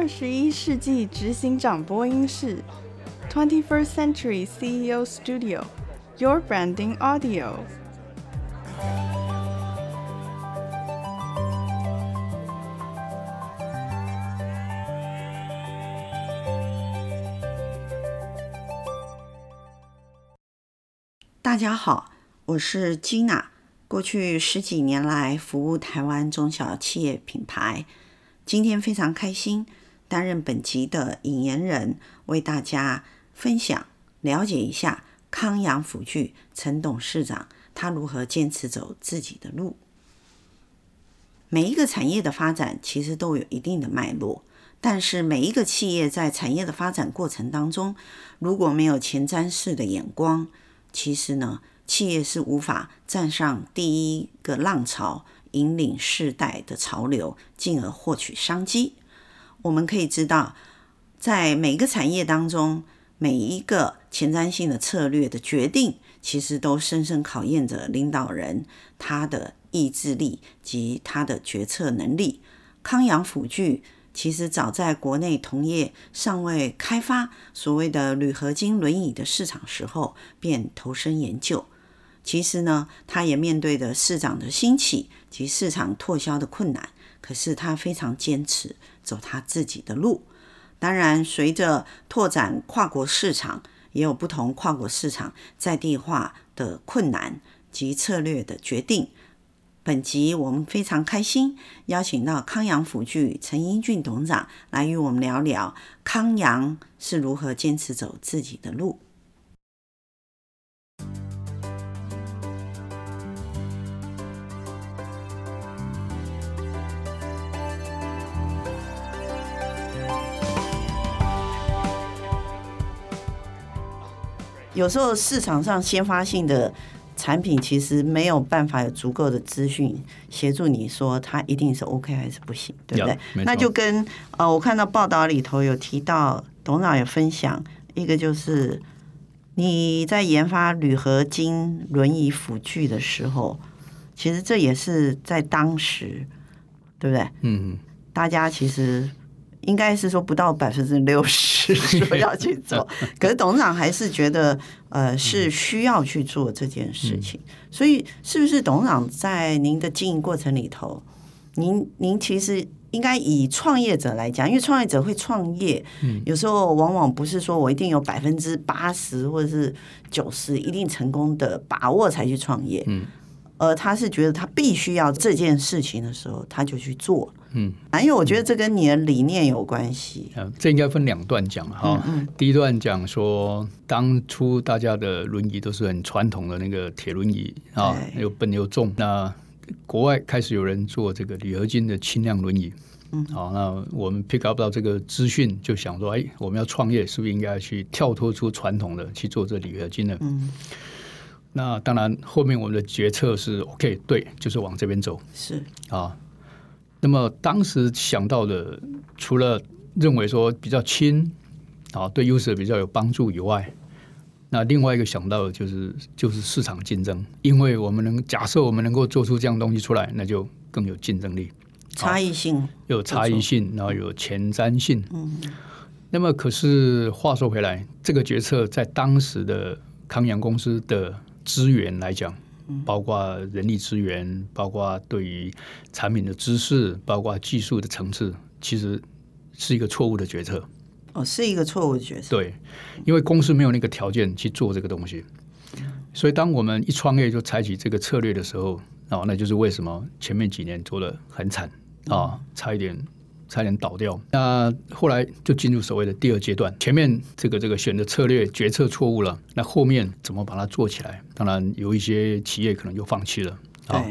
二十一世纪执行长播音室，Twenty First Century CEO Studio，Your Branding Audio。大家好，我是 Gina。过去十几年来服务台湾中小企业品牌，今天非常开心担任本集的引言人，为大家分享了解一下康阳辅具陈董事长他如何坚持走自己的路。每一个产业的发展其实都有一定的脉络，但是每一个企业在产业的发展过程当中，如果没有前瞻式的眼光，其实呢，企业是无法站上第一个浪潮，引领世代的潮流，进而获取商机。我们可以知道，在每个产业当中，每一个前瞻性的策略的决定，其实都深深考验着领导人他的意志力及他的决策能力。康阳辅具。其实早在国内同业尚未开发所谓的铝合金轮椅的市场时候，便投身研究。其实呢，他也面对着市场的兴起及市场拓销的困难，可是他非常坚持走他自己的路。当然，随着拓展跨国市场，也有不同跨国市场在地化的困难及策略的决定。本集我们非常开心，邀请到康阳辅具陈英俊董事长来与我们聊聊康阳是如何坚持走自己的路。有时候市场上先发性的。产品其实没有办法有足够的资讯协助你说它一定是 OK 还是不行，对不对？那就跟呃，我看到报道里头有提到，董事长有分享一个，就是你在研发铝合金轮椅辅具的时候，其实这也是在当时，对不对？嗯，大家其实。应该是说不到百分之六十 说要去做，可是董事长还是觉得呃是需要去做这件事情。所以是不是董事长在您的经营过程里头，您您其实应该以创业者来讲，因为创业者会创业，有时候往往不是说我一定有百分之八十或者是九十一定成功的把握才去创业，嗯，而他是觉得他必须要这件事情的时候，他就去做。嗯，因为我觉得这跟你的理念有关系。嗯，这应该分两段讲哈。嗯嗯。第一段讲说，当初大家的轮椅都是很传统的那个铁轮椅啊，又笨又重。那国外开始有人做这个铝合金的轻量轮椅。嗯。好，那我们 pick up 到这个资讯，就想说，哎，我们要创业，是不是应该去跳脱出传统的去做这铝合金的？嗯。那当然，后面我们的决策是 OK，对，就是往这边走。是啊。那么当时想到的，除了认为说比较轻啊，对 user 比较有帮助以外，那另外一个想到的就是就是市场竞争，因为我们能假设我们能够做出这样东西出来，那就更有竞争力，差异性有差异性，然后有前瞻性。嗯。那么可是话说回来，这个决策在当时的康阳公司的资源来讲。包括人力资源，包括对于产品的知识，包括技术的层次，其实是一个错误的决策。哦，是一个错误的决策。对，因为公司没有那个条件去做这个东西，所以当我们一创业就采取这个策略的时候，哦，那就是为什么前面几年做的很惨啊，差一点。差点倒掉，那后来就进入所谓的第二阶段。前面这个这个选的策略决策错误了，那后面怎么把它做起来？当然有一些企业可能就放弃了啊。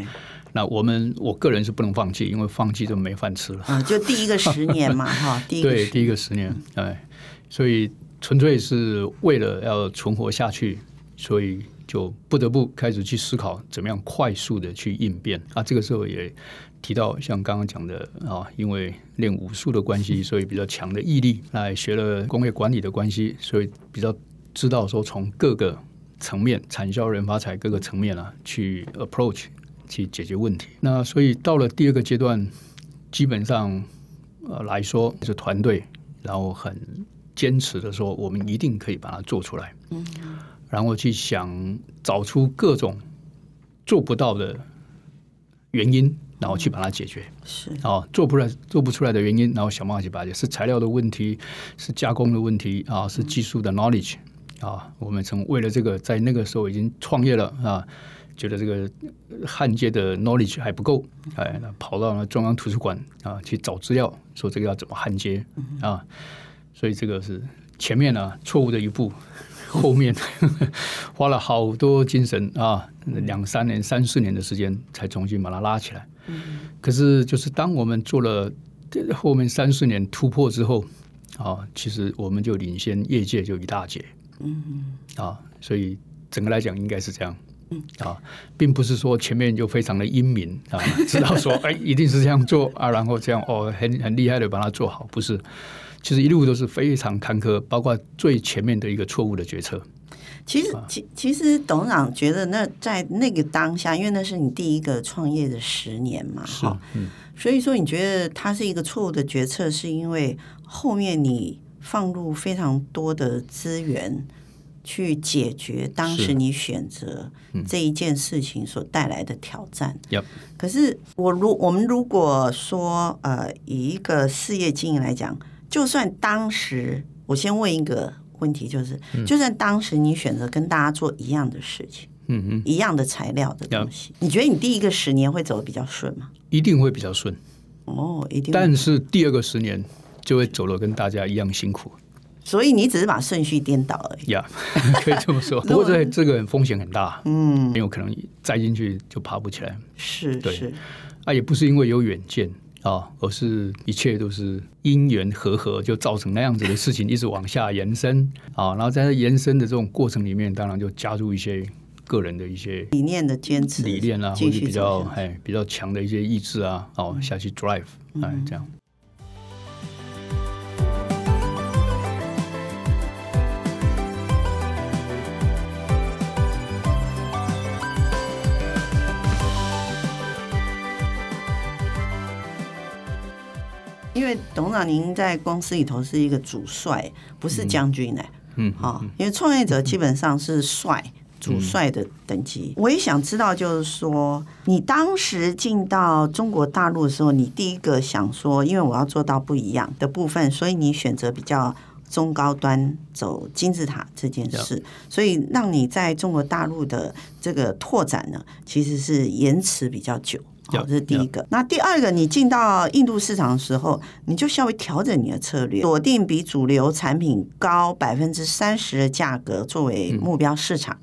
那我们我个人是不能放弃，因为放弃就没饭吃了。啊，就第一个十年嘛，哈，第一个对第一个十年，哎，所以纯粹是为了要存活下去，所以就不得不开始去思考怎么样快速的去应变啊。这个时候也。提到像刚刚讲的啊，因为练武术的关系，所以比较强的毅力；来学了工业管理的关系，所以比较知道说从各个层面，产销人发财各个层面啊，去 approach 去解决问题。那所以到了第二个阶段，基本上呃来说是团队然后很坚持的说，我们一定可以把它做出来。嗯，然后去想找出各种做不到的原因，然后去把它解决。是啊，做不来做不出来的原因，然后想办法去把它解决。是材料的问题，是加工的问题啊，是技术的 knowledge 啊。我们曾为了这个，在那个时候已经创业了啊。觉得这个焊接的 knowledge 还不够，哎，那跑到了中央图书馆啊去找资料，说这个要怎么焊接啊？所以这个是前面呢、啊、错误的一步，后面花了好多精神啊，两三年、三四年的时间才重新把它拉起来。可是就是当我们做了后面三四年突破之后啊，其实我们就领先业界就一大截。嗯啊，所以整个来讲应该是这样。嗯啊，并不是说前面就非常的英明啊，知道说哎一定是这样做啊，然后这样哦很很厉害的把它做好，不是，其实一路都是非常坎坷，包括最前面的一个错误的决策。其实其其实董事长觉得那在那个当下，因为那是你第一个创业的十年嘛，哈，嗯，所以说你觉得它是一个错误的决策，是因为后面你放入非常多的资源。去解决当时你选择这一件事情所带来的挑战。嗯、可是我如我们如果说呃，以一个事业经营来讲，就算当时我先问一个问题，就是、嗯、就算当时你选择跟大家做一样的事情，嗯哼，一样的材料的东西，你觉得你第一个十年会走的比较顺吗？一定会比较顺。哦，一定。但是第二个十年就会走得跟大家一样辛苦。所以你只是把顺序颠倒而已。呀，yeah, 可以这么说。不过这这个风险很大，嗯，很有可能栽进去就爬不起来。是，对是。啊，也不是因为有远见啊，而是一切都是因缘和合，就造成那样子的事情一直往下延伸啊。然后在延伸的这种过程里面，当然就加入一些个人的一些理念的坚持、理念啊，或者比较哎比较强的一些意志啊，哦下去 drive 哎这样。因为董事长，您在公司里头是一个主帅，不是将军呢。嗯，好，因为创业者基本上是帅、主帅的等级。我也想知道，就是说，你当时进到中国大陆的时候，你第一个想说，因为我要做到不一样的部分，所以你选择比较中高端，走金字塔这件事，所以让你在中国大陆的这个拓展呢，其实是延迟比较久。好，这是第一个。那第二个，你进到印度市场的时候，你就稍微调整你的策略，锁定比主流产品高百分之三十的价格作为目标市场。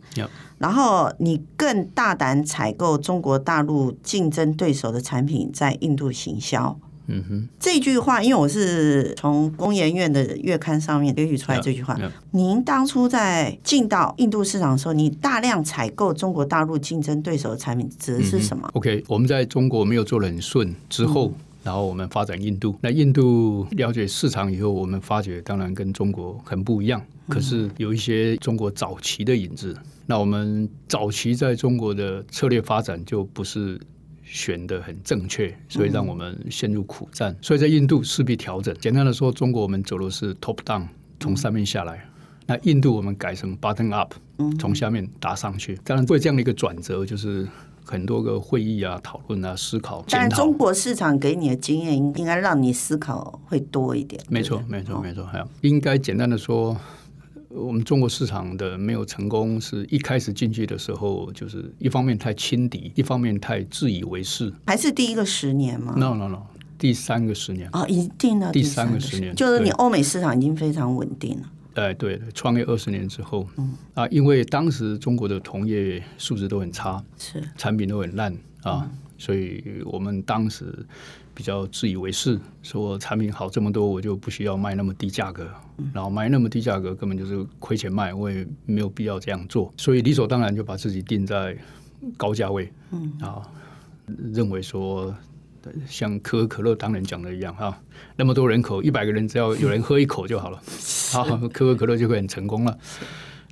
然后你更大胆采购中国大陆竞争对手的产品，在印度行销。嗯哼，这句话，因为我是从工研院的月刊上面截取出来这句话。Yeah, yeah. 您当初在进到印度市场的时候，你大量采购中国大陆竞争对手的产品，指的是什么？OK，我们在中国没有做得很顺之后，嗯、然后我们发展印度。那印度了解市场以后，我们发觉当然跟中国很不一样，可是有一些中国早期的影子。那我们早期在中国的策略发展就不是。选的很正确，所以让我们陷入苦战。嗯、所以在印度势必调整。简单的说，中国我们走的是 top down，从上面下来；嗯、那印度我们改成 bottom up，从下面打上去。当然，为这样的一个转折，就是很多个会议啊、讨论啊、思考。但中国市场给你的经验，应该让你思考会多一点。没错，没错，没错。还有，应该简单的说。我们中国市场的没有成功，是一开始进去的时候，就是一方面太轻敌，一方面太自以为是。还是第一个十年吗？No No No，第三个十年。啊，一定的第三个十年，就是你欧美市场已经非常稳定了。哎，对，创业二十年之后，嗯。啊，因为当时中国的同业素质都很差，是。产品都很烂啊，所以我们当时比较自以为是，说产品好这么多，我就不需要卖那么低价格。然后卖那么低价格，根本就是亏钱卖，我也没有必要这样做，所以理所当然就把自己定在高价位，嗯啊，认为说像可口可乐当年讲的一样哈，那么多人口，一百个人只要有人喝一口就好了，啊，可口可乐就会很成功了。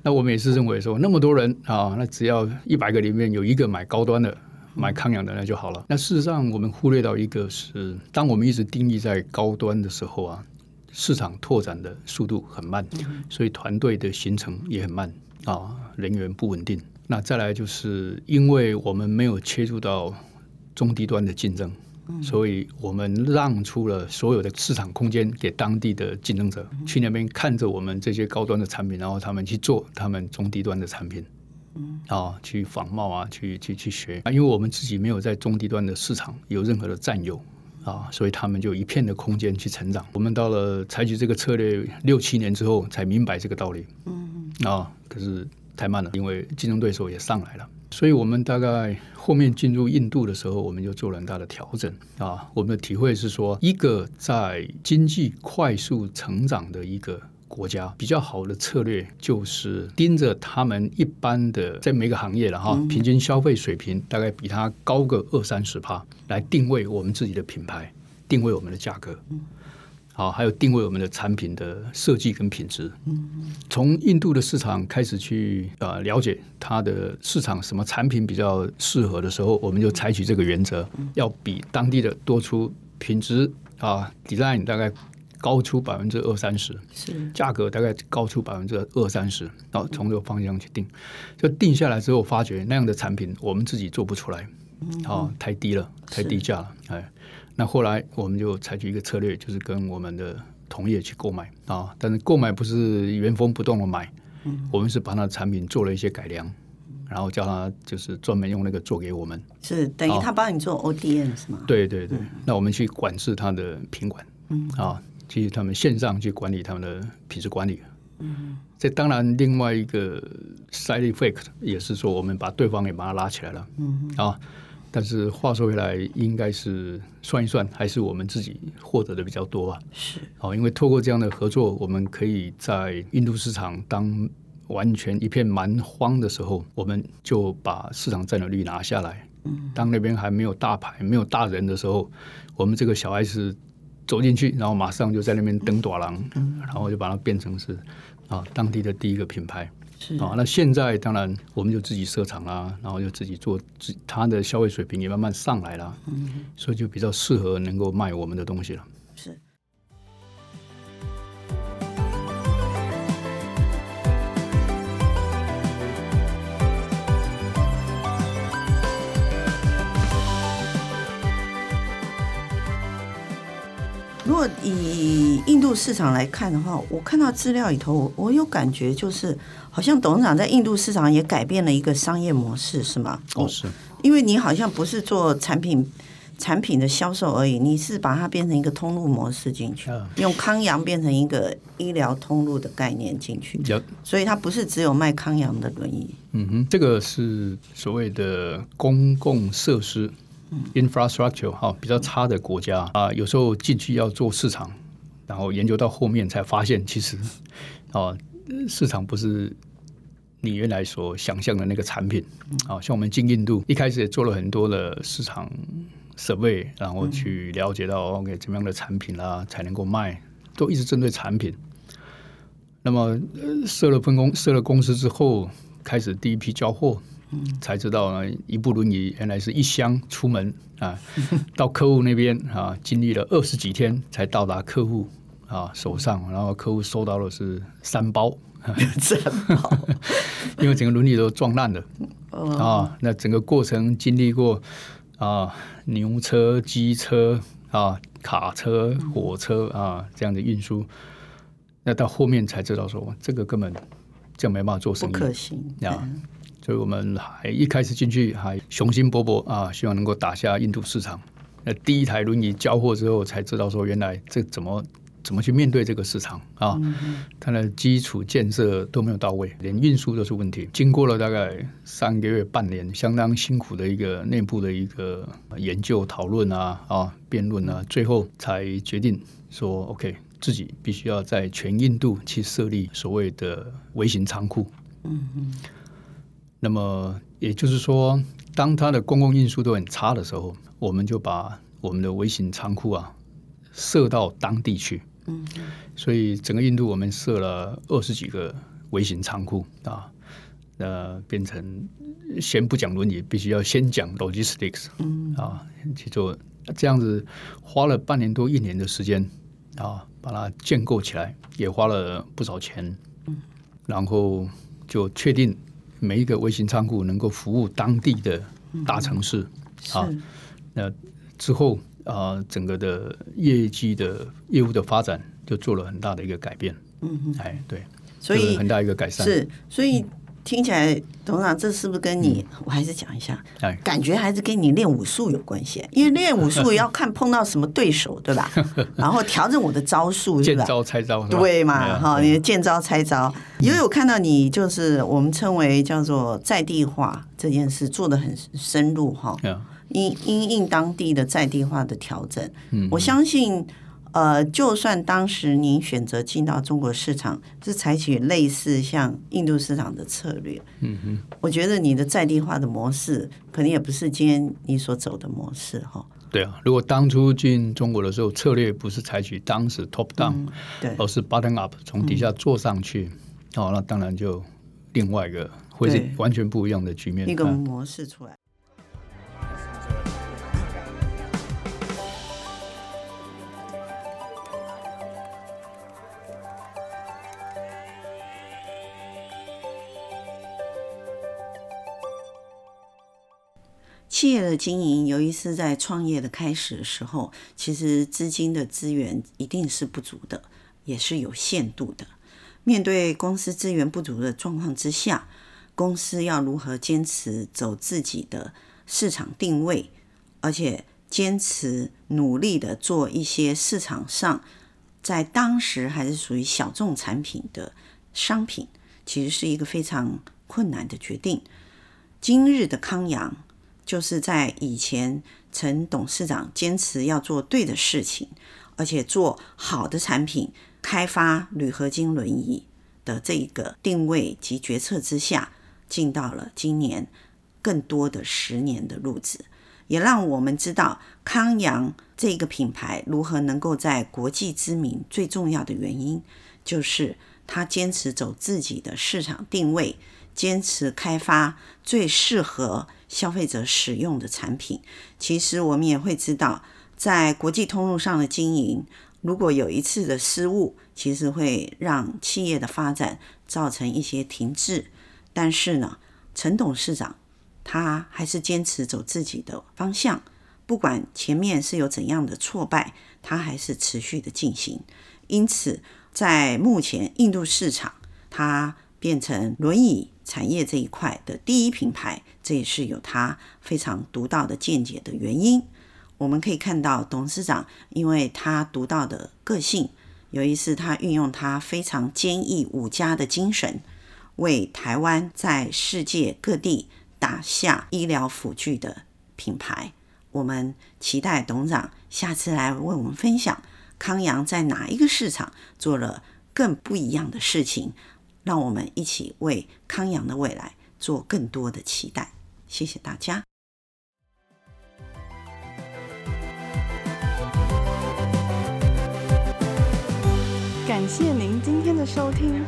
那我们也是认为说，那么多人啊，那只要一百个里面有一个买高端的、买康养的那就好了。那事实上，我们忽略到一个是，当我们一直定义在高端的时候啊。市场拓展的速度很慢，所以团队的形成也很慢啊，人员不稳定。那再来就是因为我们没有切入到中低端的竞争。所以我们让出了所有的市场空间给当地的竞争者，去那边看着我们这些高端的产品，然后他们去做他们中低端的产品，啊，去仿冒啊，去去去学啊，因为我们自己没有在中低端的市场有任何的占有啊，所以他们就一片的空间去成长。我们到了采取这个策略六七年之后，才明白这个道理，嗯啊，可是太慢了，因为竞争对手也上来了。所以我们大概后面进入印度的时候，我们就做了很大的调整啊。我们的体会是说，一个在经济快速成长的一个国家，比较好的策略就是盯着他们一般的在每个行业了哈，平均消费水平大概比它高个二三十帕，来定位我们自己的品牌，定位我们的价格。好，还有定位我们的产品的设计跟品质。从印度的市场开始去呃了解它的市场什么产品比较适合的时候，我们就采取这个原则，要比当地的多出品质啊，design 大概高出百分之二三十，是。价格大概高出百分之二三十，然后从这个方向去定。就定下来之后，发觉那样的产品我们自己做不出来，哦，太低了，太低价了，哎。那后来我们就采取一个策略，就是跟我们的同业去购买啊，但是购买不是原封不动的买，我们是把他的产品做了一些改良，然后叫他就是专门用那个做给我们，是等于他帮你做 ODM 是吗？对对对，那我们去管制他的品管，嗯。啊，其实他们线上去管理他们的品质管理，嗯，这当然另外一个 side effect 也是说，我们把对方也把他拉起来了，嗯啊。但是话说回来，应该是算一算，还是我们自己获得的比较多吧。是，哦，因为透过这样的合作，我们可以在印度市场当完全一片蛮荒的时候，我们就把市场占有率拿下来。嗯，当那边还没有大牌、没有大人的时候，我们这个小 S 走进去，然后马上就在那边登朵郎，然后就把它变成是啊当地的第一个品牌。是啊，那现在当然我们就自己设厂啦，然后就自己做，自他的消费水平也慢慢上来了，嗯，所以就比较适合能够卖我们的东西了。如果以印度市场来看的话，我看到资料里头，我我有感觉就是，好像董事长在印度市场也改变了一个商业模式，是吗？哦，是。因为你好像不是做产品产品的销售而已，你是把它变成一个通路模式进去，用康阳变成一个医疗通路的概念进去，所以它不是只有卖康阳的轮椅。嗯哼，这个是所谓的公共设施。Infrastructure 哈，比较差的国家啊，有时候进去要做市场，然后研究到后面才发现，其实啊，市场不是你原来所想象的那个产品。啊，像我们进印度一开始也做了很多的市场 survey，然后去了解到 OK 怎么样的产品啦、啊、才能够卖，都一直针对产品。那么设了分公设了公司之后，开始第一批交货。才知道呢，一部轮椅原来是一箱出门啊，到客户那边啊，经历了二十几天才到达客户啊手上，然后客户收到的是三包，三包，因为整个轮椅都撞烂了。啊。那整个过程经历过啊牛车、机车啊、卡车、火车啊这样的运输，那到后面才知道说这个根本就没办法做生意，不可行。啊。所以我们还一开始进去还雄心勃勃啊，希望能够打下印度市场。那第一台轮椅交货之后，才知道说原来这怎么怎么去面对这个市场啊？它的基础建设都没有到位，连运输都是问题。经过了大概三个月、半年，相当辛苦的一个内部的一个研究、讨论啊啊、辩论啊，最后才决定说：OK，自己必须要在全印度去设立所谓的微型仓库。嗯嗯。那么也就是说，当它的公共运输都很差的时候，我们就把我们的微型仓库啊设到当地去。嗯，所以整个印度我们设了二十几个微型仓库啊，那变成先不讲伦理，必须要先讲 logistics。嗯啊，去做这样子，花了半年多一年的时间啊，把它建构起来，也花了不少钱。嗯，然后就确定每一个微型仓库能够服务当地的大城市。嗯、啊，那之后啊，整个的业绩的业务的发展就做了很大的一个改变。嗯嗯，哎，对，所以很大一个改善。是，所以。嗯听起来，董事长，这是不是跟你？嗯、我还是讲一下，感觉还是跟你练武术有关系。因为练武术要看碰到什么对手，对吧？然后调整我的招数，见招拆招，对嘛？哈，你见招拆招。因为我看到你就是我们称为叫做在地化这件事做的很深入哈。因因应当地的在地化的调整，嗯，我相信。呃，就算当时您选择进到中国市场，是采取类似像印度市场的策略，嗯哼，我觉得你的在地化的模式，可能也不是今天你所走的模式哈。对啊，如果当初进中国的时候，策略不是采取当时 top down，嗯，对，而是 bottom up，从底下做上去，嗯，哦，那当然就另外一个会是完全不一样的局面，一个模式出来。企业的经营，尤其是在创业的开始的时候，其实资金的资源一定是不足的，也是有限度的。面对公司资源不足的状况之下，公司要如何坚持走自己的市场定位，而且坚持努力的做一些市场上在当时还是属于小众产品的商品，其实是一个非常困难的决定。今日的康阳。就是在以前，陈董事长坚持要做对的事情，而且做好的产品，开发铝合金轮椅的这个定位及决策之下，进到了今年更多的十年的路子，也让我们知道康阳这个品牌如何能够在国际知名。最重要的原因就是他坚持走自己的市场定位，坚持开发最适合。消费者使用的产品，其实我们也会知道，在国际通路上的经营，如果有一次的失误，其实会让企业的发展造成一些停滞。但是呢，陈董事长他还是坚持走自己的方向，不管前面是有怎样的挫败，他还是持续的进行。因此，在目前印度市场，他变成轮椅产业这一块的第一品牌，这也是有他非常独到的见解的原因。我们可以看到，董事长因为他独到的个性，有一次他运用他非常坚毅武家的精神，为台湾在世界各地打下医疗辅具的品牌。我们期待董事长下次来为我们分享康阳在哪一个市场做了更不一样的事情。让我们一起为康阳的未来做更多的期待。谢谢大家。感谢您今天的收听。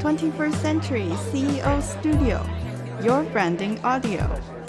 Twenty First Century CEO Studio，Your Branding Audio。